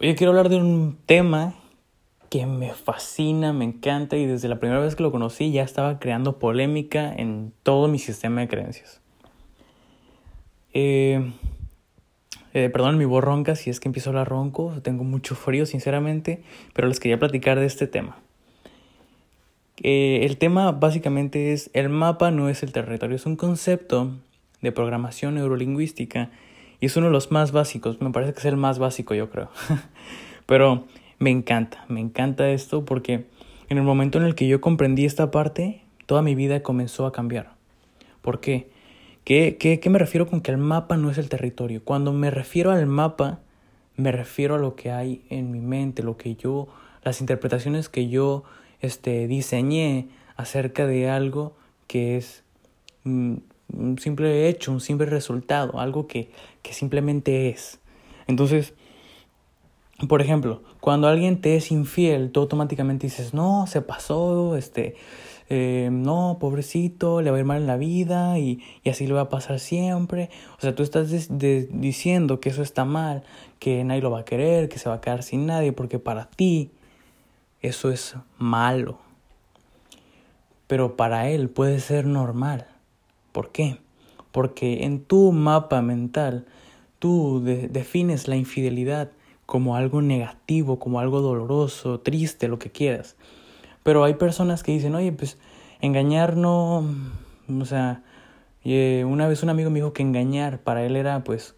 Hoy quiero hablar de un tema que me fascina, me encanta y desde la primera vez que lo conocí ya estaba creando polémica en todo mi sistema de creencias. Eh, eh, perdón mi voz ronca si es que empiezo a hablar ronco, tengo mucho frío sinceramente, pero les quería platicar de este tema. Eh, el tema básicamente es el mapa no es el territorio, es un concepto de programación neurolingüística y es uno de los más básicos, me parece que es el más básico yo creo. pero me encanta, me encanta esto porque en el momento en el que yo comprendí esta parte, toda mi vida comenzó a cambiar. ¿Por qué? ¿Qué, qué, qué me refiero con que el mapa no es el territorio? Cuando me refiero al mapa, me refiero a lo que hay en mi mente, lo que yo, las interpretaciones que yo este, diseñé acerca de algo que es un simple hecho, un simple resultado, algo que, que simplemente es. Entonces, por ejemplo, cuando alguien te es infiel, tú automáticamente dices, no, se pasó, este, eh, no, pobrecito, le va a ir mal en la vida y, y así le va a pasar siempre. O sea, tú estás diciendo que eso está mal, que nadie lo va a querer, que se va a quedar sin nadie, porque para ti eso es malo. Pero para él puede ser normal. ¿Por qué? Porque en tu mapa mental tú defines la infidelidad como algo negativo, como algo doloroso, triste, lo que quieras. Pero hay personas que dicen, oye, pues engañar no, o sea, eh, una vez un amigo me dijo que engañar para él era pues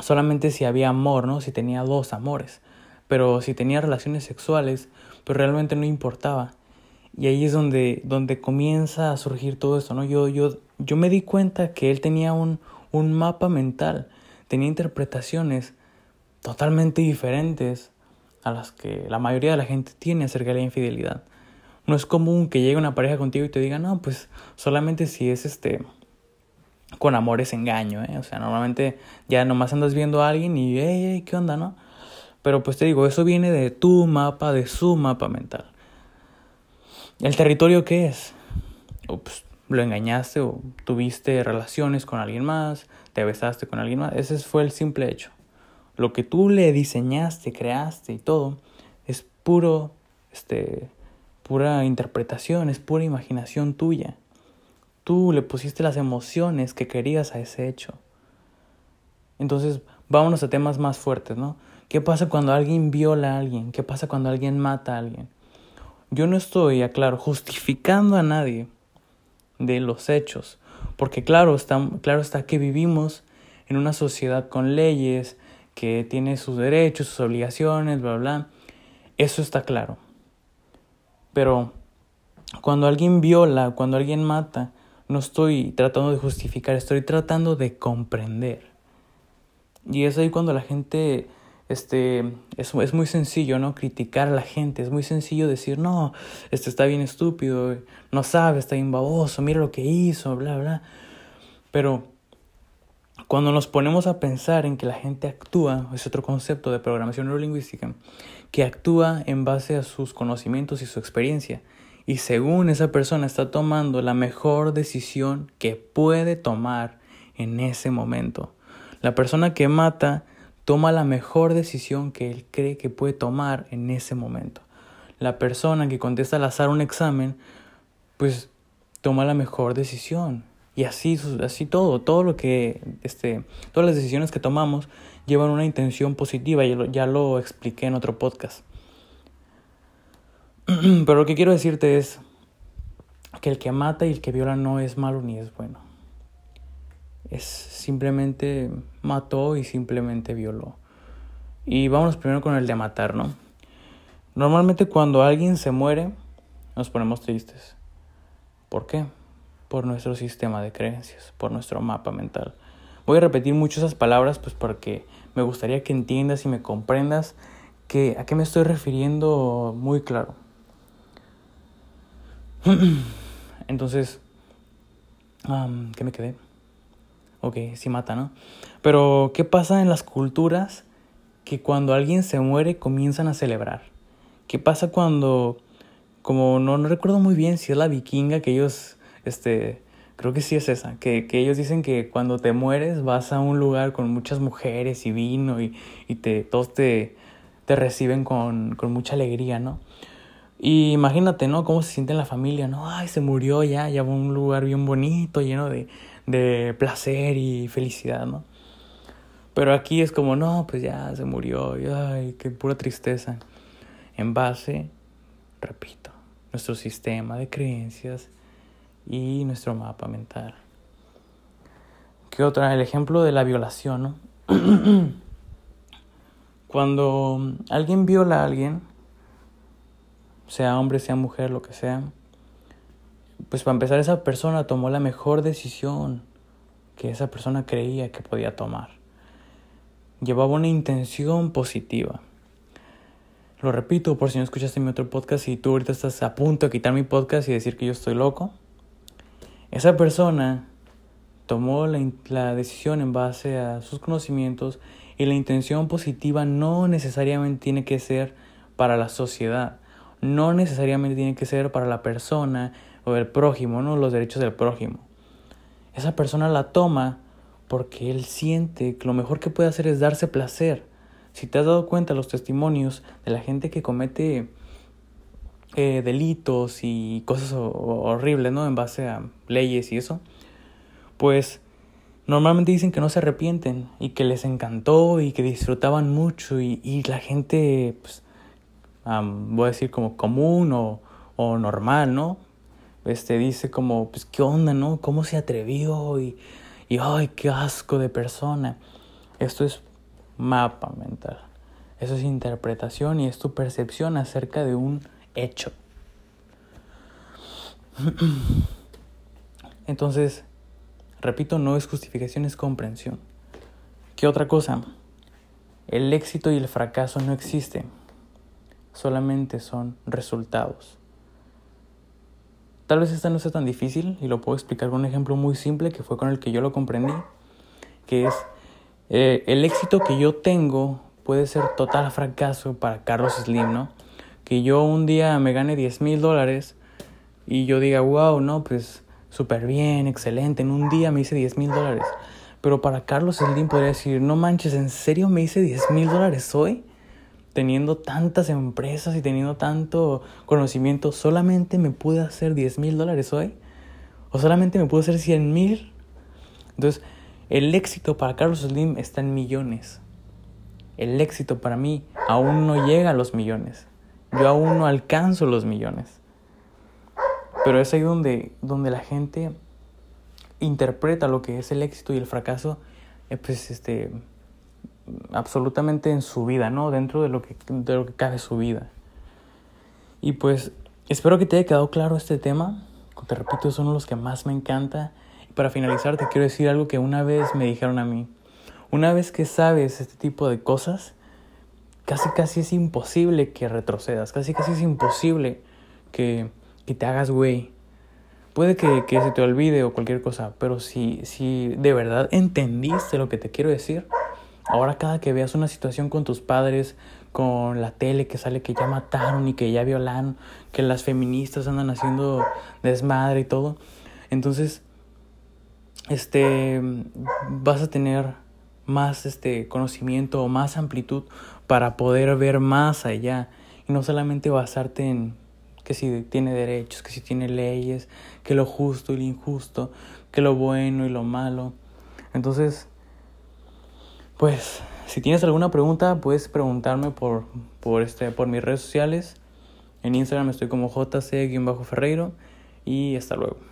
solamente si había amor, ¿no? Si tenía dos amores. Pero si tenía relaciones sexuales, pues realmente no importaba. Y ahí es donde, donde comienza a surgir todo esto, ¿no? Yo, yo, yo me di cuenta que él tenía un, un mapa mental, tenía interpretaciones totalmente diferentes a las que la mayoría de la gente tiene acerca de la infidelidad. No es común que llegue una pareja contigo y te diga, no, pues solamente si es este con amor es engaño, ¿eh? O sea, normalmente ya nomás andas viendo a alguien y, hey, ¿qué onda, no? Pero pues te digo, eso viene de tu mapa, de su mapa mental. ¿El territorio qué es? Ups, lo engañaste o tuviste relaciones con alguien más, te besaste con alguien más. Ese fue el simple hecho. Lo que tú le diseñaste, creaste y todo, es puro, este, pura interpretación, es pura imaginación tuya. Tú le pusiste las emociones que querías a ese hecho. Entonces, vámonos a temas más fuertes, ¿no? ¿Qué pasa cuando alguien viola a alguien? ¿Qué pasa cuando alguien mata a alguien? Yo no estoy, aclaro, justificando a nadie de los hechos, porque claro está, claro está que vivimos en una sociedad con leyes, que tiene sus derechos, sus obligaciones, bla, bla. Eso está claro. Pero cuando alguien viola, cuando alguien mata, no estoy tratando de justificar, estoy tratando de comprender. Y es ahí cuando la gente, este, es, es muy sencillo, ¿no? Criticar a la gente, es muy sencillo decir, no, este está bien estúpido, no sabe, está bien baboso, mira lo que hizo, bla, bla. Pero cuando nos ponemos a pensar en que la gente actúa, es otro concepto de programación neurolingüística, que actúa en base a sus conocimientos y su experiencia. Y según esa persona está tomando la mejor decisión que puede tomar en ese momento. La persona que mata toma la mejor decisión que él cree que puede tomar en ese momento. La persona que contesta al azar un examen, pues toma la mejor decisión y así, así todo, todo lo que, este, todas las decisiones que tomamos llevan una intención positiva, ya lo, ya lo expliqué en otro podcast. Pero lo que quiero decirte es que el que mata y el que viola no es malo ni es bueno. Es simplemente mató y simplemente violó. Y vámonos primero con el de matar, ¿no? Normalmente cuando alguien se muere, nos ponemos tristes. ¿Por qué? por nuestro sistema de creencias, por nuestro mapa mental. Voy a repetir mucho esas palabras pues porque me gustaría que entiendas y me comprendas que a qué me estoy refiriendo muy claro. Entonces, ¿qué me quedé? Ok, sí mata, ¿no? Pero, ¿qué pasa en las culturas que cuando alguien se muere comienzan a celebrar? ¿Qué pasa cuando, como no, no recuerdo muy bien si es la vikinga que ellos este, Creo que sí es esa, que, que, ellos dicen que cuando te mueres vas a un lugar con muchas mujeres y vino y, y te, todos te, te reciben con, con, mucha alegría, ¿no? Y imagínate, ¿no? Cómo se siente la familia, ¿no? Ay, se murió ya, ya va a un lugar bien bonito, lleno de, de placer y felicidad, ¿no? Pero aquí es como, no, pues ya se murió, y, ay, qué pura tristeza. En base, repito, nuestro sistema de creencias y nuestro mapa mental. ¿Qué otra? El ejemplo de la violación, ¿no? Cuando alguien viola a alguien, sea hombre, sea mujer, lo que sea, pues para empezar esa persona tomó la mejor decisión que esa persona creía que podía tomar. Llevaba una intención positiva. Lo repito por si no escuchaste mi otro podcast y tú ahorita estás a punto de quitar mi podcast y decir que yo estoy loco. Esa persona tomó la, decisión en base a sus conocimientos y la intención positiva no necesariamente tiene que ser para la sociedad, no necesariamente tiene que ser para la persona o el prójimo, no los derechos del prójimo. Esa persona la toma porque él siente que lo mejor que puede hacer es darse placer. Si te has dado cuenta los testimonios de la gente que comete eh, delitos y cosas horribles, ¿no? En base a leyes y eso, pues normalmente dicen que no se arrepienten y que les encantó y que disfrutaban mucho y, y la gente, pues, voy a decir como común o, o normal, ¿no? Este dice como, pues, ¿qué onda, no? ¿Cómo se atrevió? Y, y, ay, qué asco de persona. Esto es mapa mental. Eso es interpretación y es tu percepción acerca de un hecho. Entonces, repito, no es justificación, es comprensión. ¿Qué otra cosa? El éxito y el fracaso no existen, solamente son resultados. Tal vez esta no sea tan difícil y lo puedo explicar con un ejemplo muy simple que fue con el que yo lo comprendí, que es eh, el éxito que yo tengo puede ser total fracaso para Carlos Slim, ¿no? que yo un día me gane 10 mil dólares y yo diga, wow, no, pues súper bien, excelente, en un día me hice 10 mil dólares. Pero para Carlos Slim podría decir, no manches, ¿en serio me hice 10 mil dólares hoy? Teniendo tantas empresas y teniendo tanto conocimiento, ¿solamente me pude hacer 10 mil dólares hoy? ¿O solamente me pude hacer 100 mil? Entonces, el éxito para Carlos Slim está en millones. El éxito para mí aún no llega a los millones. Yo aún no alcanzo los millones. Pero es ahí donde, donde la gente interpreta lo que es el éxito y el fracaso, eh, pues este, absolutamente en su vida, ¿no? Dentro de lo que, de lo que cabe su vida. Y pues espero que te haya quedado claro este tema. Te repito, de los que más me encanta. Y para finalizar, te quiero decir algo que una vez me dijeron a mí. Una vez que sabes este tipo de cosas, casi casi es imposible que retrocedas, casi casi es imposible que, que te hagas güey. Puede que, que, se te olvide o cualquier cosa, pero si, si de verdad entendiste lo que te quiero decir, ahora cada que veas una situación con tus padres, con la tele que sale que ya mataron y que ya violaron, que las feministas andan haciendo desmadre y todo, entonces este vas a tener más este conocimiento o más amplitud para poder ver más allá y no solamente basarte en que si tiene derechos, que si tiene leyes, que lo justo y lo injusto, que lo bueno y lo malo. Entonces, pues, si tienes alguna pregunta, puedes preguntarme por, por, este, por mis redes sociales. En Instagram estoy como jc-ferreiro y hasta luego.